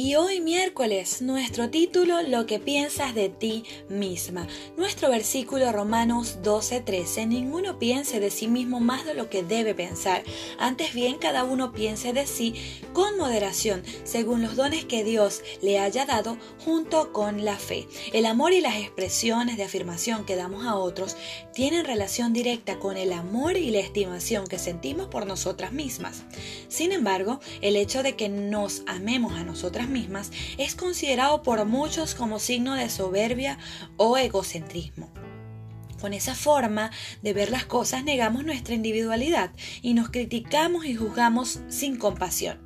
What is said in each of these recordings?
Y hoy miércoles, nuestro título, Lo que piensas de ti misma. Nuestro versículo Romanos 12:13, ninguno piense de sí mismo más de lo que debe pensar. Antes bien, cada uno piense de sí con moderación, según los dones que Dios le haya dado, junto con la fe. El amor y las expresiones de afirmación que damos a otros tienen relación directa con el amor y la estimación que sentimos por nosotras mismas. Sin embargo, el hecho de que nos amemos a nosotras mismas es considerado por muchos como signo de soberbia o egocentrismo. Con esa forma de ver las cosas negamos nuestra individualidad y nos criticamos y juzgamos sin compasión.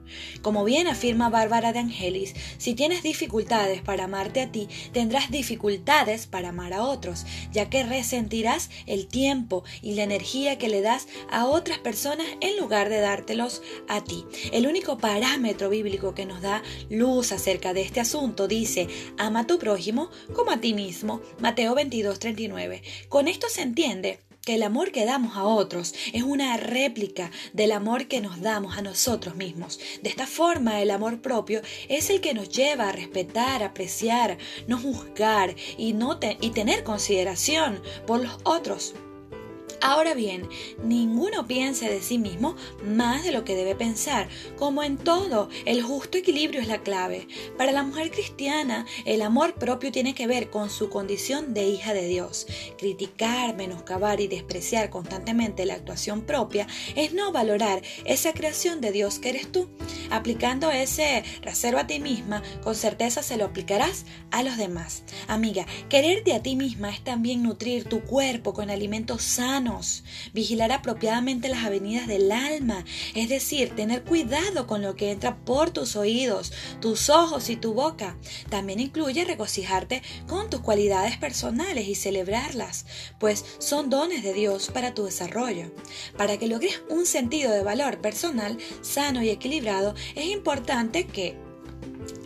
Como bien afirma Bárbara de Angelis, si tienes dificultades para amarte a ti, tendrás dificultades para amar a otros, ya que resentirás el tiempo y la energía que le das a otras personas en lugar de dártelos a ti. El único parámetro bíblico que nos da luz acerca de este asunto dice, ama a tu prójimo como a ti mismo. Mateo 22:39. Con esto se entiende que el amor que damos a otros es una réplica del amor que nos damos a nosotros mismos. De esta forma, el amor propio es el que nos lleva a respetar, apreciar, no juzgar y, y tener consideración por los otros. Ahora bien, ninguno piense de sí mismo más de lo que debe pensar. Como en todo, el justo equilibrio es la clave. Para la mujer cristiana, el amor propio tiene que ver con su condición de hija de Dios. Criticar, menoscabar y despreciar constantemente la actuación propia es no valorar esa creación de Dios que eres tú. Aplicando ese reserva a ti misma, con certeza se lo aplicarás a los demás. Amiga, quererte a ti misma es también nutrir tu cuerpo con alimentos sanos vigilar apropiadamente las avenidas del alma, es decir, tener cuidado con lo que entra por tus oídos, tus ojos y tu boca. También incluye regocijarte con tus cualidades personales y celebrarlas, pues son dones de Dios para tu desarrollo. Para que logres un sentido de valor personal sano y equilibrado, es importante que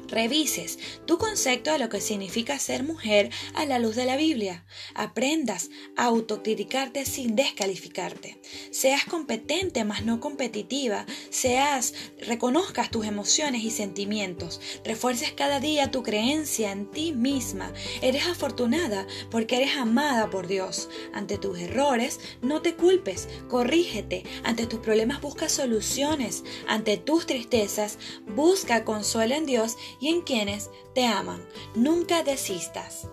revises tu concepto de lo que significa ser mujer a la luz de la Biblia. Aprendas a autocriticarte sin descalificarte. Seas competente más no competitiva. Seas, reconozcas tus emociones y sentimientos. Refuerces cada día tu creencia en ti misma. Eres afortunada porque eres amada por Dios. Ante tus errores, no te culpes. Corrígete. Ante tus problemas, busca soluciones. Ante tus tristezas, busca consuelo en Dios y en quienes te aman. Nunca desistas.